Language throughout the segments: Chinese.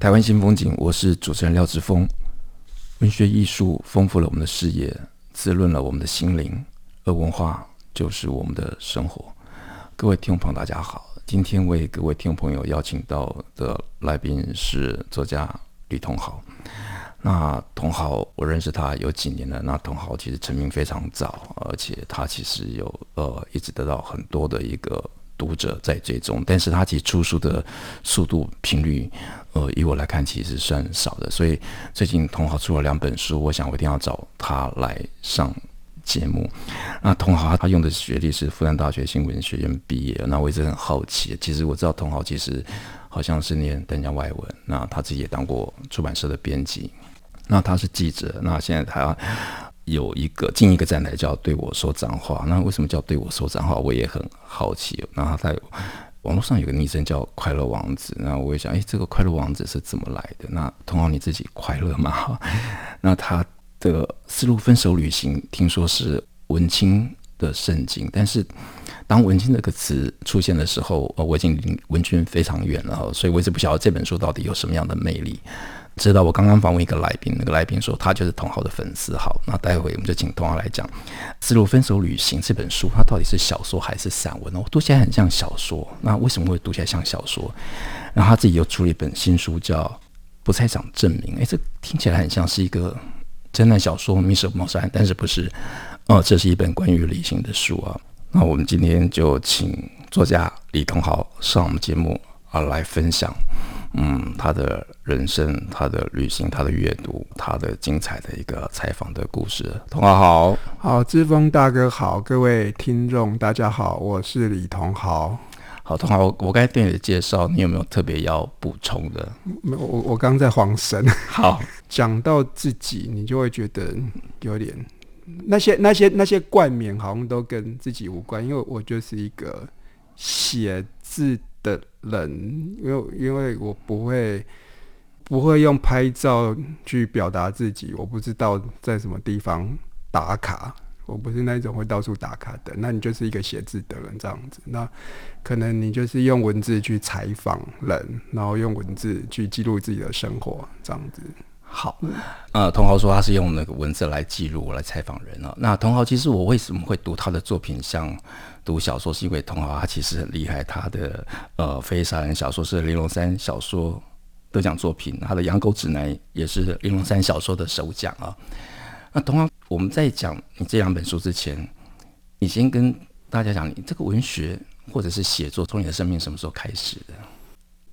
台湾新风景，我是主持人廖志峰。文学艺术丰富了我们的视野，滋润了我们的心灵，而文化就是我们的生活。各位听众朋友，大家好。今天为各位听众朋友邀请到的来宾是作家李桐豪。那桐豪，我认识他有几年了。那桐豪其实成名非常早，而且他其实有呃一直得到很多的一个读者在追踪。但是他其实出书的速度频率，呃，以我来看其实算少的。所以最近同豪出了两本书，我想我一定要找他来上。节目，那同豪他用的学历是复旦大学新闻学院毕业，那我一直很好奇。其实我知道同豪其实好像是念淡江外文，那他自己也当过出版社的编辑，那他是记者，那现在他有一个进一个站台就要对我说脏话，那为什么叫对我说脏话？我也很好奇。那他在网络上有个昵称叫快乐王子，那我也想，哎，这个快乐王子是怎么来的？那桐豪你自己快乐吗？那他。的丝路分手旅行听说是文青的圣经，但是当“文青”这个词出现的时候，我已经离文青非常远了，所以我一直不晓得这本书到底有什么样的魅力。知道我刚刚访问一个来宾，那个来宾说他就是同豪的粉丝。好，那待会我们就请同豪来讲《丝路分手旅行》这本书，它到底是小说还是散文呢？我读起来很像小说，那为什么会读起来像小说？然后他自己又出了一本新书叫《不太想证明》，哎，这听起来很像是一个。侦探小说《密室谋杀案》，但是不是？哦，这是一本关于旅行的书啊。那我们今天就请作家李同豪上我们节目啊，来分享，嗯，他的人生、他的旅行、他的阅读、他的精彩的一个采访的故事。童豪好，好，志峰大哥好，各位听众大家好，我是李同豪。好，同豪，我我刚才对你的介绍，你有没有特别要补充的？没有，我我刚在晃神。好，讲到自己，你就会觉得有点那些那些那些冠冕，好像都跟自己无关，因为我就是一个写字的人，因为因为我不会不会用拍照去表达自己，我不知道在什么地方打卡。我不是那种会到处打卡的，那你就是一个写字的人这样子。那可能你就是用文字去采访人，然后用文字去记录自己的生活这样子。好，呃，童豪说他是用那个文字来记录、来采访人啊。那童豪其实我为什么会读他的作品像读小说，是因为童豪他其实很厉害，他的呃非杀人小说是玲珑三小说得奖作品，他的《养狗指南》也是玲珑三小说的首奖啊。那童豪，我们在讲你这两本书之前，你先跟大家讲，你这个文学或者是写作，从你的生命什么时候开始的？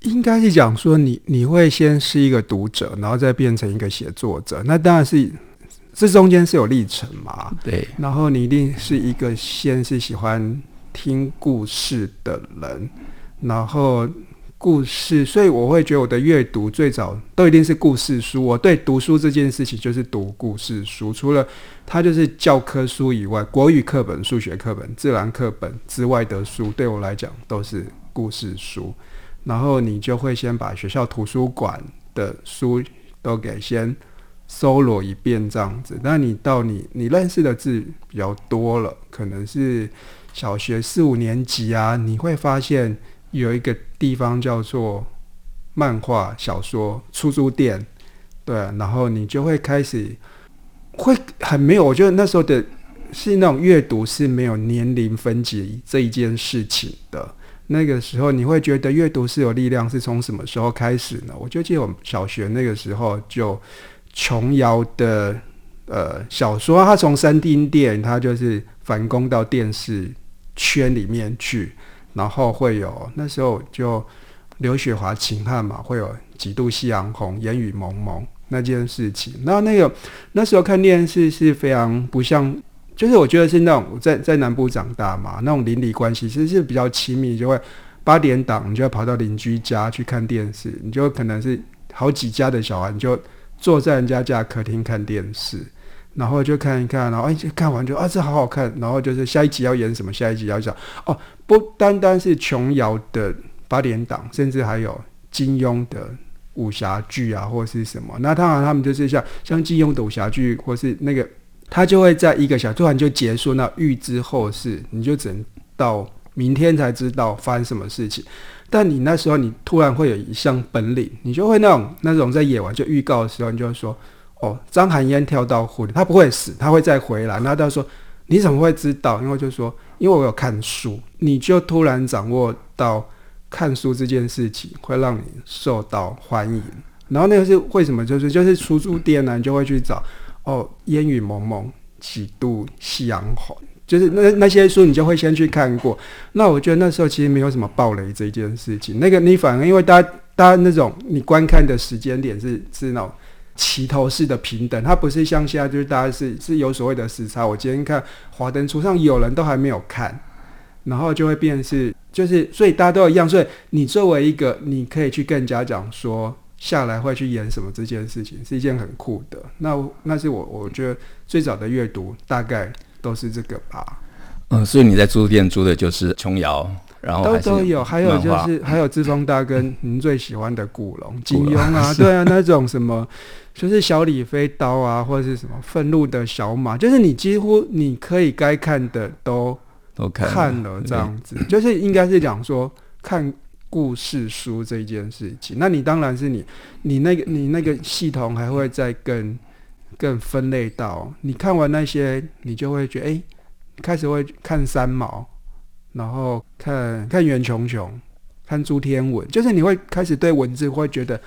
应该是讲说你，你你会先是一个读者，然后再变成一个写作者。那当然是这中间是有历程嘛。对。然后你一定是一个先是喜欢听故事的人，然后。故事，所以我会觉得我的阅读最早都一定是故事书。我对读书这件事情就是读故事书，除了它就是教科书以外，国语课本、数学课本、自然课本之外的书，对我来讲都是故事书。然后你就会先把学校图书馆的书都给先搜罗一遍，这样子。那你到你你认识的字比较多了，可能是小学四五年级啊，你会发现。有一个地方叫做漫画小说出租店，对，然后你就会开始会很没有，我觉得那时候的是那种阅读是没有年龄分级这一件事情的。那个时候你会觉得阅读是有力量，是从什么时候开始呢？我就记得我们小学那个时候就琼瑶的呃小说，他从三丁店他就是反攻到电视圈里面去。然后会有那时候就刘雪华秦汉嘛，会有几度夕阳红，烟雨蒙蒙那件事情。那那个那时候看电视是非常不像，就是我觉得是那种在在南部长大嘛，那种邻里关系其实是比较亲密，就会八点档，你就要跑到邻居家去看电视，你就可能是好几家的小孩，你就坐在人家家客厅看电视，然后就看一看，然后哎，就看完就啊，这好好看，然后就是下一集要演什么，下一集要讲哦，不单单是琼瑶的八点档，甚至还有金庸的武侠剧啊，或是什么，那当然他们就是像像金庸的武侠剧，或是那个。他就会在一个小突然就结束，那预知后事，你就只能到明天才知道发生什么事情。但你那时候你突然会有一项本领，你就会那种那种在演完就预告的时候，你就会说：“哦，张含烟跳到湖里，他不会死，他会再回来。”那他说：“你怎么会知道？”因为就说：“因为我有看书。”你就突然掌握到看书这件事情会让你受到欢迎。然后那个是为什么？就是就是出租店呢，你就会去找。哦，烟雨蒙蒙，几度夕阳红，就是那那些书，你就会先去看过。那我觉得那时候其实没有什么暴雷这件事情。那个你反而因为大家大家那种你观看的时间点是是那种齐头式的平等，它不是像现在就是大家是是有所谓的时差。我今天看华灯初上，有人都还没有看，然后就会变是就是，所以大家都一样。所以你作为一个，你可以去更加讲说。下来会去演什么这件事情是一件很酷的。那那是我我觉得最早的阅读大概都是这个吧。嗯，所以你在租店租的就是琼瑶，然后都都有，还有就是还有志峰大哥您最喜欢的古龙、金庸啊，对啊，那种什么就是小李飞刀啊，或者是什么愤怒的小马，就是你几乎你可以该看的都都看了这样子，就是应该是讲说看。故事书这件事情，那你当然是你，你那个你那个系统还会再更更分类到，你看完那些，你就会觉得，哎、开始会看三毛，然后看看袁琼琼，看朱天文，就是你会开始对文字会觉得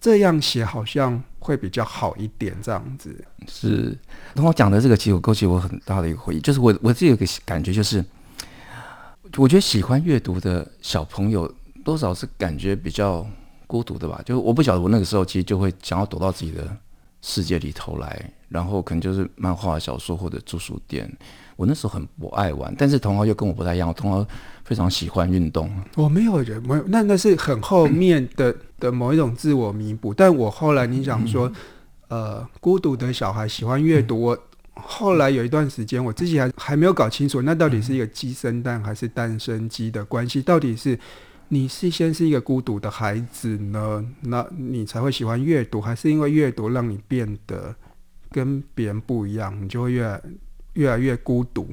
这样写好像会比较好一点，这样子。是，然后讲的这个其实勾起我很大的一个回忆，就是我我自己有个感觉，就是我觉得喜欢阅读的小朋友。多少是感觉比较孤独的吧？就我不晓得，我那个时候其实就会想要躲到自己的世界里头来，然后可能就是漫画、小说或者住书店。我那时候很不爱玩，但是同学又跟我不太一样，我同学非常喜欢运动。我没有人没有，那那是很后面的 的某一种自我弥补。但我后来你想说，嗯、呃，孤独的小孩喜欢阅读，我后来有一段时间，我自己还还没有搞清楚，那到底是一个鸡生蛋还是蛋生鸡的关系？到底是？你是先是一个孤独的孩子呢，那你才会喜欢阅读，还是因为阅读让你变得跟别人不一样，你就会越来越来越孤独？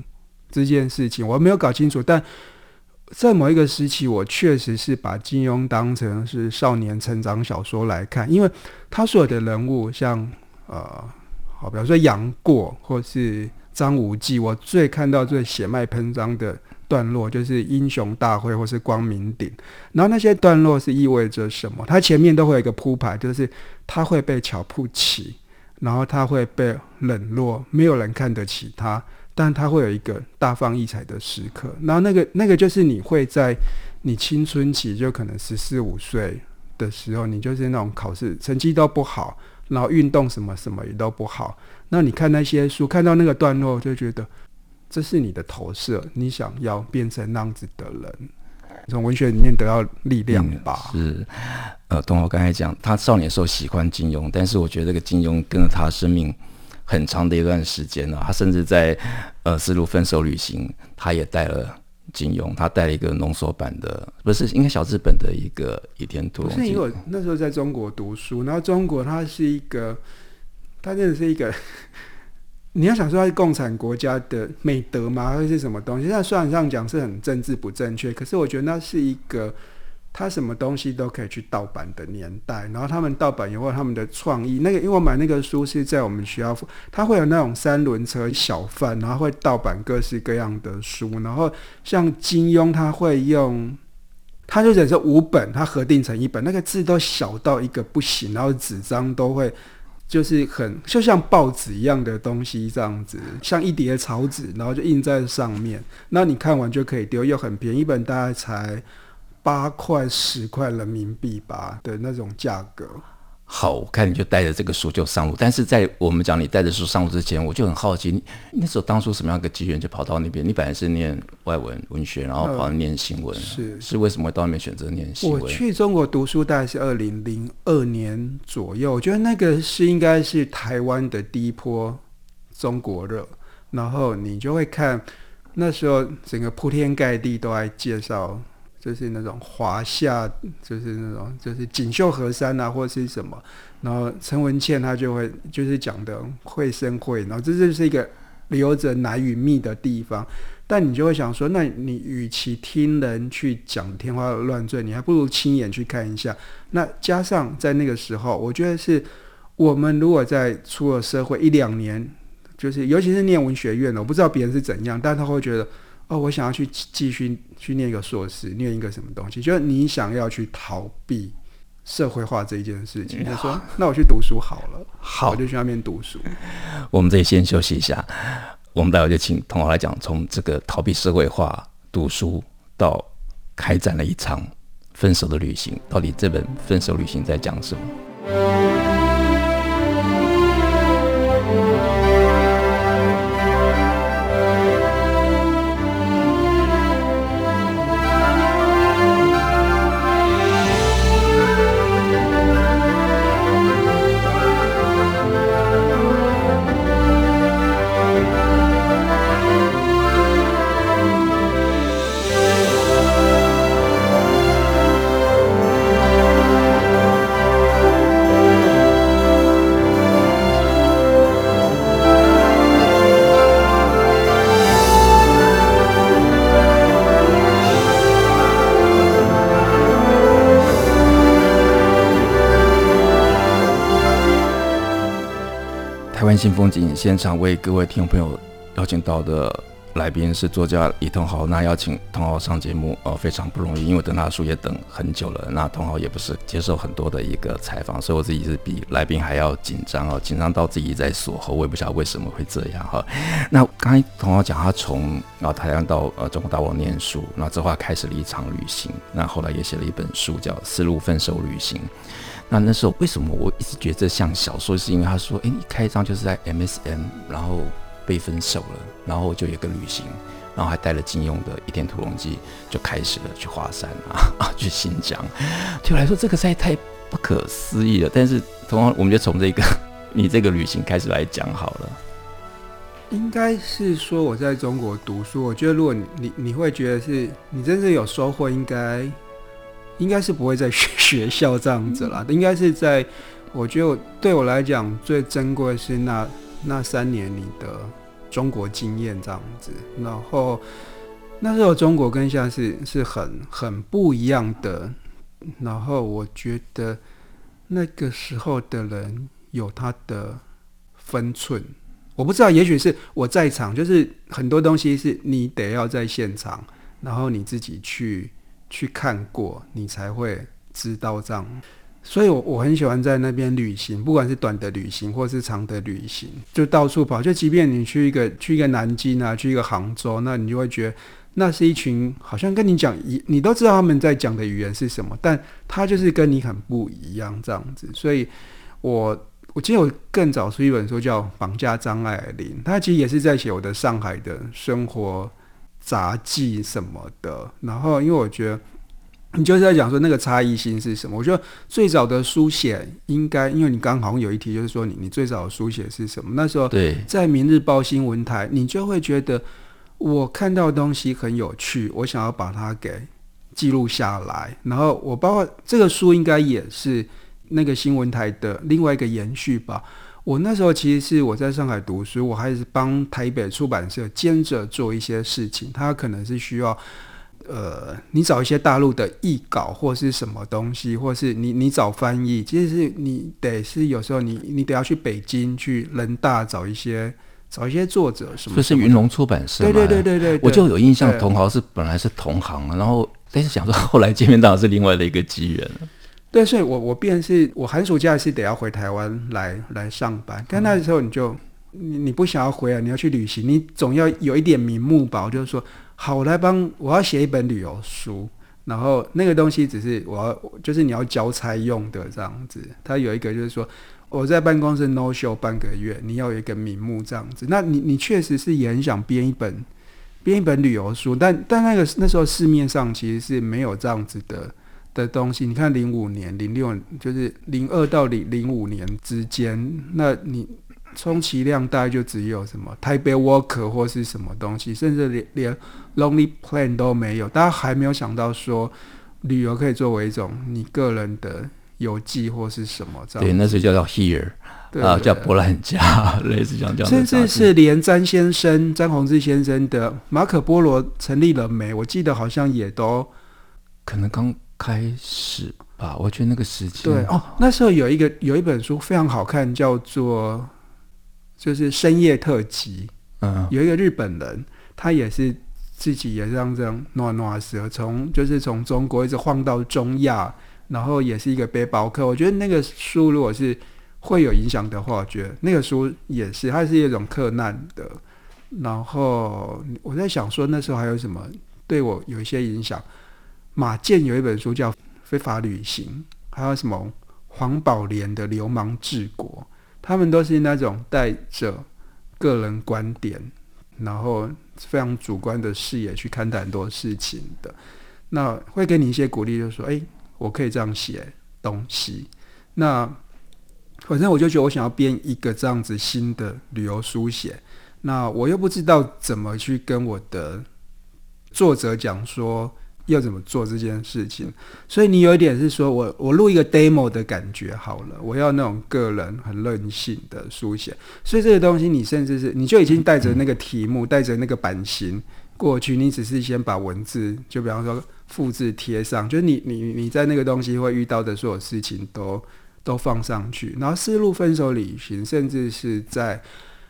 这件事情我没有搞清楚，但在某一个时期，我确实是把金庸当成是少年成长小说来看，因为他所有的人物，像呃，好，比方说杨过或是张无忌，我最看到最血脉喷张的。段落就是英雄大会或是光明顶，然后那些段落是意味着什么？它前面都会有一个铺排，就是他会被瞧不起，然后他会被冷落，没有人看得起他，但他会有一个大放异彩的时刻。然后那个那个就是你会在你青春期，就可能十四五岁的时候，你就是那种考试成绩都不好，然后运动什么什么也都不好。那你看那些书，看到那个段落，就觉得。这是你的投射，你想要变成那样子的人，从文学里面得到力量吧。嗯、是，呃，东豪刚才讲，他少年时候喜欢金庸，但是我觉得这个金庸跟了他生命很长的一段时间了。他甚至在呃《丝路分手旅行》，他也带了金庸，他带了一个浓缩版的，不是应该小日本的一个《倚天屠龙记》。是因为我那时候在中国读书，然后中国它是一个，它真的是一个。你要想说它是共产国家的美德吗？还是什么东西？那虽然上讲是很政治不正确，可是我觉得那是一个他什么东西都可以去盗版的年代。然后他们盗版以后，他们的创意，那个因为我买那个书是在我们学校，他会有那种三轮车小贩，然后会盗版各式各样的书。然后像金庸，他会用，他就等于五本，他合订成一本，那个字都小到一个不行，然后纸张都会。就是很就像报纸一样的东西这样子，像一叠草纸，然后就印在上面。那你看完就可以丢，又很便宜，一本大概才八块十块人民币吧的那种价格。好，我看你就带着这个书就上路。但是在我们讲你带着书上路之前，我就很好奇，你那时候当初什么样的机缘就跑到那边？你本来是念外文文学，然后跑到念新闻，是是为什么会到那边选择念新闻？我去中国读书大概是二零零二年左右，我觉得那个是应该是台湾的第一波中国热，然后你就会看那时候整个铺天盖地都在介绍。就是那种华夏，就是那种就是锦绣河山啊，或者是什么，然后陈文茜她就会就是讲的绘声绘，然后这就是一个留着奶与蜜的地方。但你就会想说，那你与其听人去讲天花乱坠，你还不如亲眼去看一下。那加上在那个时候，我觉得是我们如果在出了社会一两年，就是尤其是念文学院的，我不知道别人是怎样，但他会觉得。哦，我想要去继续去念一个硕士，念一个什么东西？就是你想要去逃避社会化这一件事情。他说：“那我去读书好了。”好，我就去那边读书。我们这里先休息一下，我们待会就请同学来讲，从这个逃避社会化读书到开展了一场分手的旅行，到底这本分手旅行在讲什么？心风景现场为各位听众朋友邀请到的来宾是作家李同豪。那邀请同豪上节目呃非常不容易，因为等他的书也等很久了。那同豪也不是接受很多的一个采访，所以我自己是比来宾还要紧张哦，紧张到自己在锁喉，我也不晓得为什么会这样哈。那刚才同豪讲他从啊台湾到呃中国大陆念书，那之后开始了一场旅行，那后来也写了一本书叫《丝路分手旅行》。那那时候为什么我一直觉得这像小说？是因为他说：“哎，你开张就是在 MSN，然后被分手了，然后就有个旅行，然后还带了金庸的《倚天屠龙记》，就开始了去华山啊，去新疆。对我来说，这个实在太不可思议了。但是，同样，我们就从这个 你这个旅行开始来讲好了。应该是说我在中国读书，我觉得如果你你，你会觉得是你真正有收获，应该。应该是不会在学学校这样子啦，应该是在，我觉得对我来讲最珍贵的是那那三年你的中国经验这样子，然后那时候中国跟现在是是很很不一样的，然后我觉得那个时候的人有他的分寸，我不知道，也许是我在场，就是很多东西是你得要在现场，然后你自己去。去看过，你才会知道这样。所以我，我很喜欢在那边旅行，不管是短的旅行或是长的旅行，就到处跑。就即便你去一个去一个南京啊，去一个杭州，那你就会觉得那是一群好像跟你讲一，你都知道他们在讲的语言是什么，但他就是跟你很不一样这样子。所以我我记得我更早出一本书叫《绑架张爱玲》，他其实也是在写我的上海的生活。杂记什么的，然后因为我觉得你就是在讲说那个差异性是什么？我觉得最早的书写应该，因为你刚好像有一题就是说你你最早的书写是什么？那时候对，在《明日报》新闻台，你就会觉得我看到的东西很有趣，我想要把它给记录下来。然后我包括这个书应该也是那个新闻台的另外一个延续吧。我那时候其实是我在上海读书，我还是帮台北出版社兼着做一些事情。他可能是需要，呃，你找一些大陆的译稿或是什么东西，或是你你找翻译，其实是你得是有时候你你得要去北京去人大找一些找一些作者什么。这是云龙出版社。对对对对对，我就有印象，同行是本来是同行，然后但是想说后来见面当然是另外的一个机缘了。对，所以我我便是我寒暑假是得要回台湾来来上班，但那时候你就你你不想要回来，你要去旅行，你总要有一点名目吧？我就是说，好，我来帮我要写一本旅游书，然后那个东西只是我要，就是你要交差用的这样子。它有一个就是说，我在办公室 no show 半个月，你要有一个名目这样子。那你你确实是也很想编一本编一本旅游书，但但那个那时候市面上其实是没有这样子的的东西。你看零五年、零六就是零二到零零五年之间，那你。充其量大概就只有什么台北 Walker 或是什么东西，甚至连连 Lonely Planet 都没有。大家还没有想到说旅游可以作为一种你个人的游记或是什么这样。对，那时候叫做 Here 啊，叫博览家，类似这样这样。甚至是连詹先生、詹宏志先生的马可波罗成立了没？我记得好像也都可能刚开始吧。我觉得那个时期对哦，那时候有一个有一本书非常好看，叫做。就是深夜特辑，嗯，有一个日本人，他也是自己也是这样这样暖暖蛇，从就是从中国一直晃到中亚，然后也是一个背包客。我觉得那个书如果是会有影响的话，我觉得那个书也是，它是一种克难的。然后我在想说，那时候还有什么对我有一些影响？马健有一本书叫《非法旅行》，还有什么黄宝莲的《流氓治国》。他们都是那种带着个人观点，然后非常主观的视野去看待很多事情的。那会给你一些鼓励，就说：“哎，我可以这样写东西。”那反正我就觉得我想要编一个这样子新的旅游书写。那我又不知道怎么去跟我的作者讲说。要怎么做这件事情？所以你有一点是说我我录一个 demo 的感觉好了，我要那种个人很任性的书写。所以这个东西你甚至是你就已经带着那个题目，带着那个版型过去，你只是先把文字，就比方说复制贴上，就是你你你在那个东西会遇到的所有事情都都放上去。然后思路分手旅行，甚至是在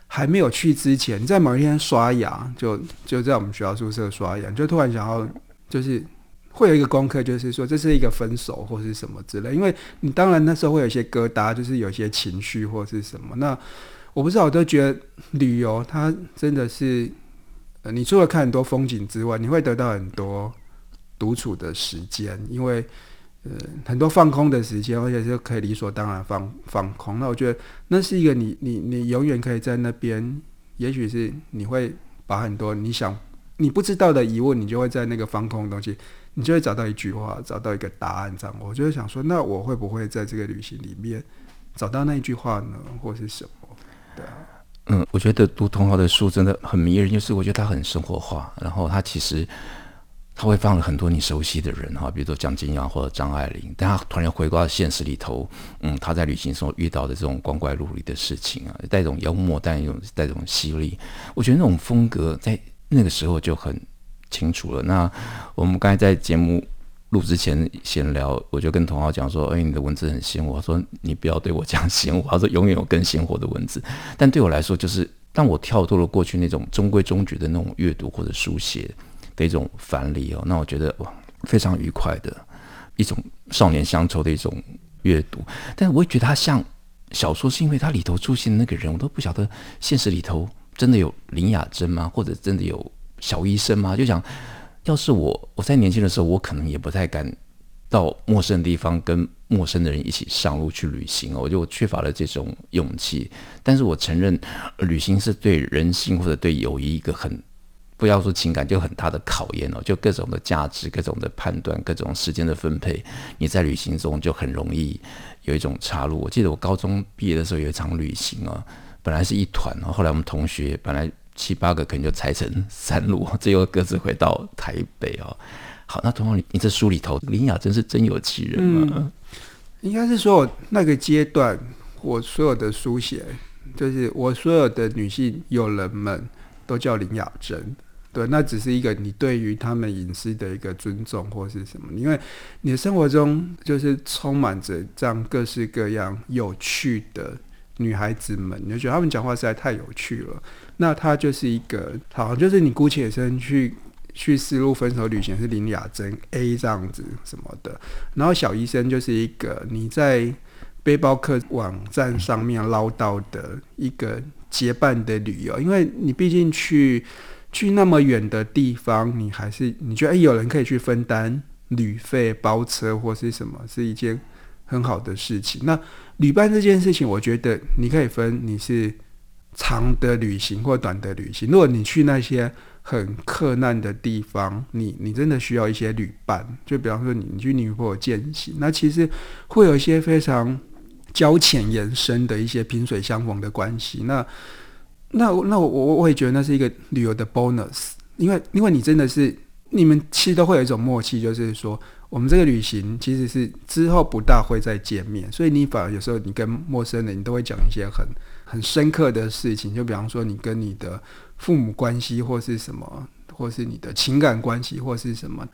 还没有去之前，在某一天刷牙，就就在我们学校宿舍刷牙，就突然想要。就是会有一个功课，就是说这是一个分手或是什么之类，因为你当然那时候会有一些疙瘩，就是有些情绪或是什么。那我不知道，我都觉得旅游它真的是，呃，你除了看很多风景之外，你会得到很多独处的时间，因为呃很多放空的时间，而且是可以理所当然放放空。那我觉得那是一个你你你永远可以在那边，也许是你会把很多你想。你不知道的疑问，你就会在那个放空的东西，你就会找到一句话，找到一个答案。这样，我就会想说，那我会不会在这个旅行里面找到那一句话呢，或是什么？对啊，嗯，我觉得读桐豪的书真的很迷人，就是我觉得他很生活化，然后他其实他会放了很多你熟悉的人哈，比如说蒋金阳或者张爱玲，但他突然回归到现实里头，嗯，他在旅行中遇到的这种光怪陆离的事情啊，带一种幽默，带一种带一种犀利，我觉得那种风格在。那个时候就很清楚了。那我们刚才在节目录之前闲聊，我就跟童浩讲说：“哎，你的文字很鲜活。”我说：“你不要对我讲鲜活，他说永远有更鲜活的文字。”但对我来说，就是当我跳脱了过去那种中规中矩的那种阅读或者书写的一种樊篱哦，那我觉得哇，非常愉快的一种少年乡愁的一种阅读。但我也觉得它像小说，是因为它里头出现的那个人，我都不晓得现实里头。真的有林雅珍吗？或者真的有小医生吗？就想，要是我我在年轻的时候，我可能也不太敢到陌生的地方跟陌生的人一起上路去旅行哦，我就缺乏了这种勇气。但是我承认，旅行是对人性或者对友谊一个很不要说情感就很大的考验哦，就各种的价值、各种的判断、各种时间的分配，你在旅行中就很容易有一种岔路。我记得我高中毕业的时候有一场旅行啊。本来是一团，后来我们同学本来七八个，可能就拆成三路，最后各自回到台北哦。好，那桐豪，你你这书里头，林雅真是真有其人吗？应该是说那个阶段，我所有的书写，就是我所有的女性友人们都叫林雅真。对，那只是一个你对于他们隐私的一个尊重，或是什么？因为你的生活中就是充满着这样各式各样有趣的。女孩子们，你就觉得他们讲话实在太有趣了。那他就是一个，好像，就是你姑且称去去丝路分手旅行是林雅珍 A 这样子什么的。然后小医生就是一个你在背包客网站上面捞到的一个结伴的旅游，因为你毕竟去去那么远的地方，你还是你觉得诶、有人可以去分担旅费包车或是什么，是一件很好的事情。那旅伴这件事情，我觉得你可以分你是长的旅行或短的旅行。如果你去那些很克难的地方，你你真的需要一些旅伴。就比方说你你去尼泊尔健行，那其实会有一些非常交浅言深的一些萍水相逢的关系。那那那我我我也觉得那是一个旅游的 bonus，因为因为你真的是你们其实都会有一种默契，就是说。我们这个旅行其实是之后不大会再见面，所以你反而有时候你跟陌生人，你都会讲一些很很深刻的事情，就比方说你跟你的父母关系，或是什么，或是你的情感关系，或是什么。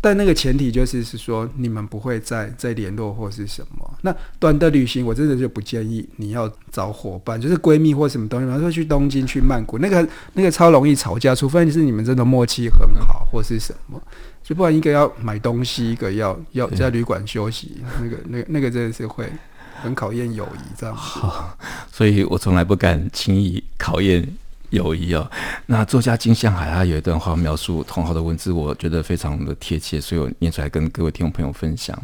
但那个前提就是是说你们不会再再联络或是什么。那短的旅行我真的就不建议你要找伙伴，就是闺蜜或什么东西，比方说去东京、去曼谷，那个那个超容易吵架，除非是你们真的默契很好或是什么，就不然一个要买东西，一个要要在旅馆休息，那个那个那个真的是会很考验友谊这样。好，所以我从来不敢轻易考验。友谊哦，那作家金向海他有一段话描述同好的文字，我觉得非常的贴切，所以我念出来跟各位听众朋友分享。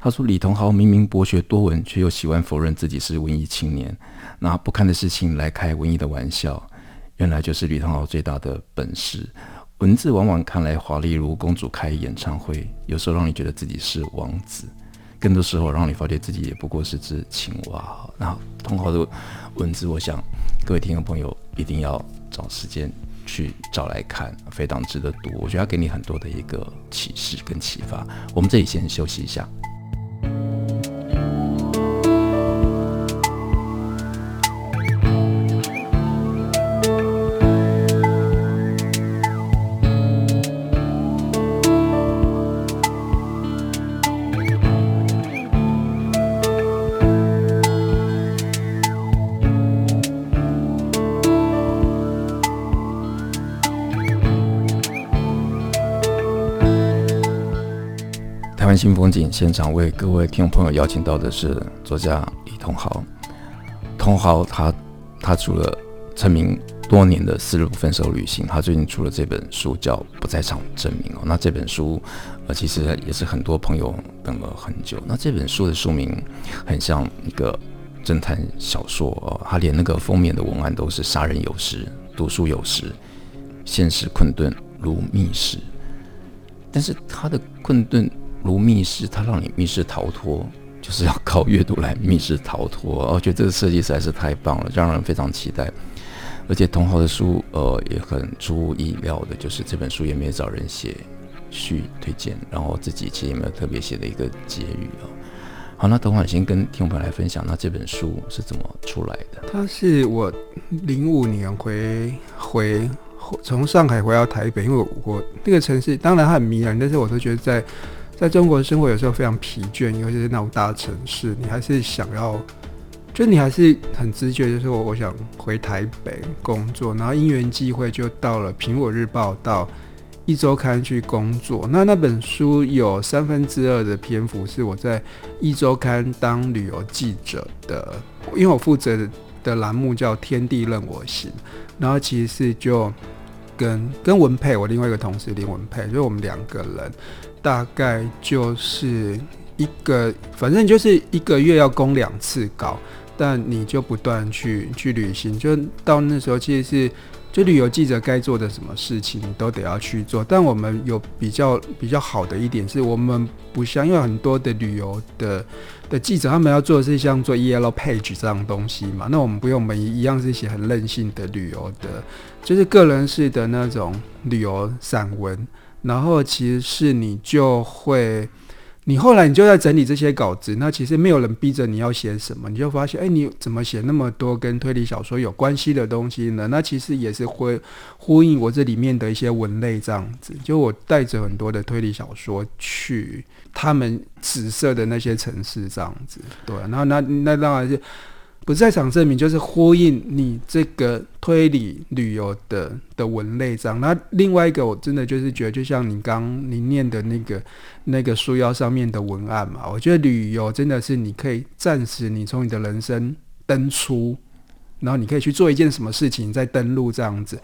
他说：“李同豪明明博学多闻，却又喜欢否认自己是文艺青年，拿不堪的事情来开文艺的玩笑，原来就是李同豪最大的本事。文字往往看来华丽如公主开演唱会，有时候让你觉得自己是王子，更多时候让你发觉自己也不过是只青蛙。那同豪的文字，我想。”各位听众朋友，一定要找时间去找来看，非常值得读。我觉得要给你很多的一个启示跟启发。我们这里先休息一下。新风景现场为各位听众朋友邀请到的是作家李同豪。同豪他他除了成名多年的《丝路分手旅行》，他最近出了这本书叫《不在场证明》哦。那这本书呃其实也是很多朋友等了很久。那这本书的书名很像一个侦探小说哦，他连那个封面的文案都是“杀人有时，读书有时，现实困顿如密室”。但是他的困顿。如密室，它让你密室逃脱，就是要靠阅读来密室逃脱。我觉得这个设计实在是太棒了，让人非常期待。而且同豪的书，呃，也很出乎意料的，就是这本书也没有找人写序推荐，然后自己其实也没有特别写的一个结语啊。好，那等会先跟听众朋友来分享，那这本书是怎么出来的？它是我零五年回回从上海回到台北，因为我，那个城市当然很迷人，但是我都觉得在。在中国生活有时候非常疲倦，尤其是那种大城市，你还是想要，就你还是很直觉，就是我我想回台北工作，然后因缘际会就到了《苹果日报》到《一周刊》去工作。那那本书有三分之二的篇幅是我在《一周刊》当旅游记者的，因为我负责的的栏目叫《天地任我行》，然后其实是就跟跟文佩，我另外一个同事林文佩，就是我们两个人。大概就是一个，反正就是一个月要供两次稿，但你就不断去去旅行，就到那时候其实是就旅游记者该做的什么事情，你都得要去做。但我们有比较比较好的一点是，我们不像因为很多的旅游的的记者，他们要做的是像做 Yellow Page 这样东西嘛，那我们不用，我们一样是写很任性的旅游的，就是个人式的那种旅游散文。然后其实是你就会，你后来你就在整理这些稿子，那其实没有人逼着你要写什么，你就发现，哎，你怎么写那么多跟推理小说有关系的东西呢？那其实也是会呼应我这里面的一些文类这样子，就我带着很多的推理小说去他们紫色的那些城市这样子，对，然后那那当然是。不在场证明就是呼应你这个推理旅游的的文类章。那另外一个，我真的就是觉得，就像你刚你念的那个那个书腰上面的文案嘛，我觉得旅游真的是你可以暂时你从你的人生登出，然后你可以去做一件什么事情，再登录这样子。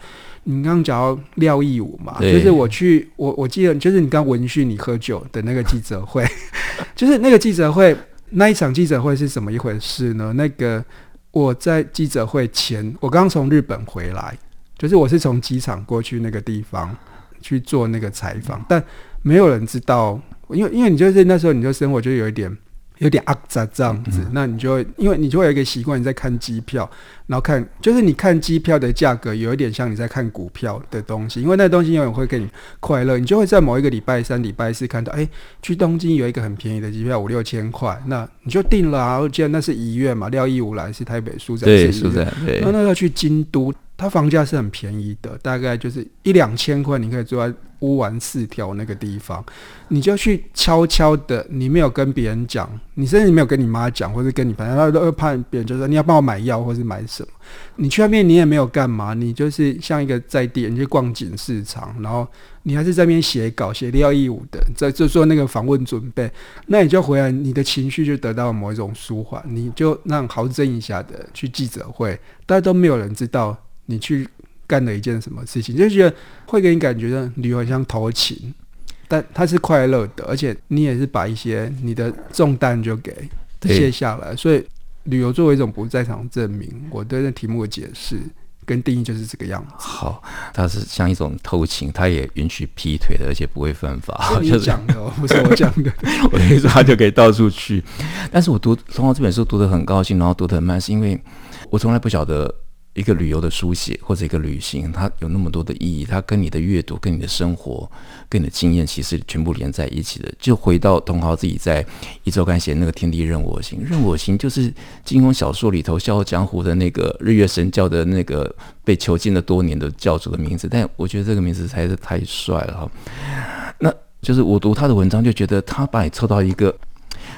你刚刚讲到廖义武嘛，就是我去我我记得就是你刚闻讯你喝酒的那个记者会，就是那个记者会那一场记者会是怎么一回事呢？那个我在记者会前，我刚从日本回来，就是我是从机场过去那个地方去做那个采访，但没有人知道，因为因为你就是那时候你就生活就有一点。有点阿杂这样子，那你就会，因为你就会有一个习惯，你在看机票，然后看，就是你看机票的价格，有一点像你在看股票的东西，因为那东西永远会给你快乐，你就会在某一个礼拜三、礼拜四看到，哎、欸，去东京有一个很便宜的机票，五六千块，那你就订了啊。我记得那是一月嘛，廖义武来是台北书展，对，书展，对，那那要去京都。它房价是很便宜的，大概就是一两千块，你可以住在乌丸四条那个地方，你就去悄悄的，你没有跟别人讲，你甚至没有跟你妈讲，或者跟你朋友，他都怕别人就说你要帮我买药，或是买什么。你去那边，你也没有干嘛，你就是像一个在地人去逛锦市场，然后你还是在那边写稿，写廖义武的，在做做那个访问准备，那你就回来，你的情绪就得到某一种舒缓，你就让豪真一下的去记者会，大家都没有人知道。你去干了一件什么事情，就觉得会给你感觉到旅游很像偷情，但它是快乐的，而且你也是把一些你的重担就给卸下来，所以旅游作为一种不在场证明，我对这题目的解释跟定义就是这个样子。好，它是像一种偷情，它也允许劈腿的，而且不会犯法。你讲的，不 是我讲的。我跟你说，他就可以到处去。但是我读《通过》这本书读得很高兴，然后读得很慢，是因为我从来不晓得。一个旅游的书写或者一个旅行，它有那么多的意义，它跟你的阅读、跟你的生活、跟你的经验，其实全部连在一起的。就回到通豪自己在《一周刊》写那个“天地任我行”，任我行就是金庸小说里头《笑傲江湖》的那个日月神教的那个被囚禁了多年的教主的名字。但我觉得这个名字才是太帅了哈。那就是我读他的文章，就觉得他把你凑到一个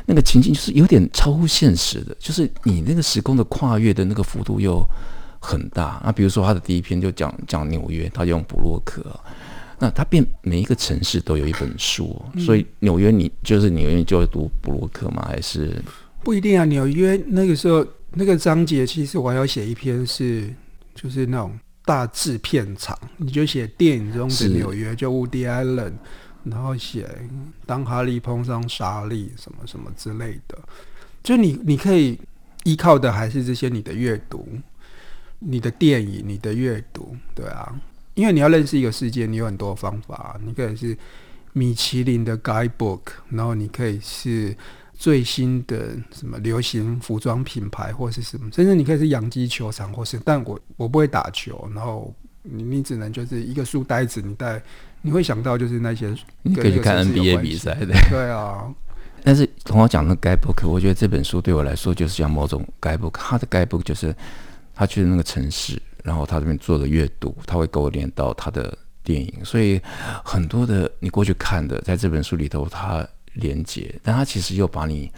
那个情境，就是有点超乎现实的，就是你那个时空的跨越的那个幅度又。很大。那比如说他的第一篇就讲讲纽约，他用布洛克。那他变每一个城市都有一本书，嗯、所以纽约你就是纽约就会读布洛克吗？还是不一定啊？纽约那个时候那个章节，其实我还要写一篇是就是那种大制片厂，你就写电影中的纽约，就 Woody Allen，然后写当哈利碰上莎莉什么什么之类的。就你你可以依靠的还是这些你的阅读。你的电影，你的阅读，对啊，因为你要认识一个世界，你有很多方法。你可以是米其林的 guidebook，然后你可以是最新的什么流行服装品牌，或是什么，甚至你可以是养鸡球场，或是，但我我不会打球，然后你你只能就是一个书呆子，你带你会想到就是那些你可以去看 NBA 比赛的，对啊。但是同我讲的 guidebook，我觉得这本书对我来说就是像某种 guidebook，它的 guidebook 就是。他去的那个城市，然后他这边做的阅读，他会勾连到他的电影，所以很多的你过去看的，在这本书里头，他连接，但他其实又把你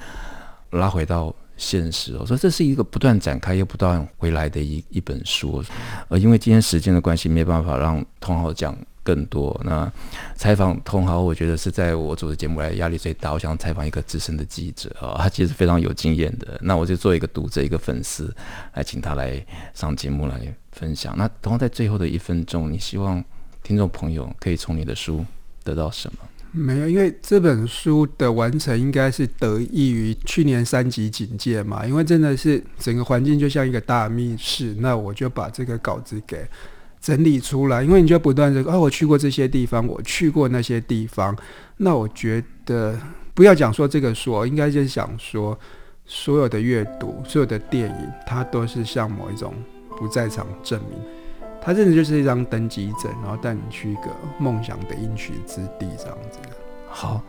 拉回到现实。我说这是一个不断展开又不断回来的一一本书，呃，因为今天时间的关系，没办法让通豪讲。更多那采访通豪，我觉得是在我主持节目来压力最大。我想采访一个资深的记者啊，他其实非常有经验的。那我就做一个读者，一个粉丝，来请他来上节目来分享。那同样在最后的一分钟，你希望听众朋友可以从你的书得到什么？没有，因为这本书的完成应该是得益于去年三级警戒嘛。因为真的是整个环境就像一个大密室，那我就把这个稿子给。整理出来，因为你就不断的啊，我去过这些地方，我去过那些地方。那我觉得不要讲说这个说，应该就是想说，所有的阅读，所有的电影，它都是像某一种不在场证明，它真的就是一张登机证，然后带你去一个梦想的应许之地，这样子。好。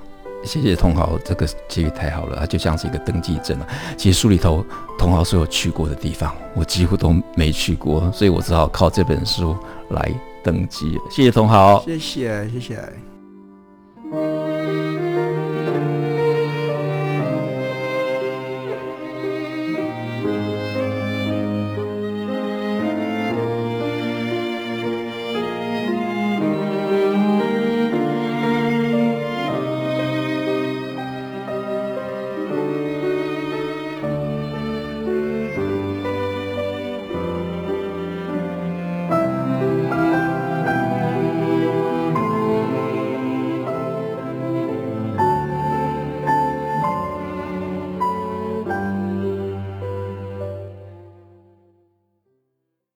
谢谢同豪，这个机遇太好了，它就像是一个登记证了。其实书里头同豪所有去过的地方，我几乎都没去过，所以我只好靠这本书来登记。谢谢同豪，谢谢谢谢。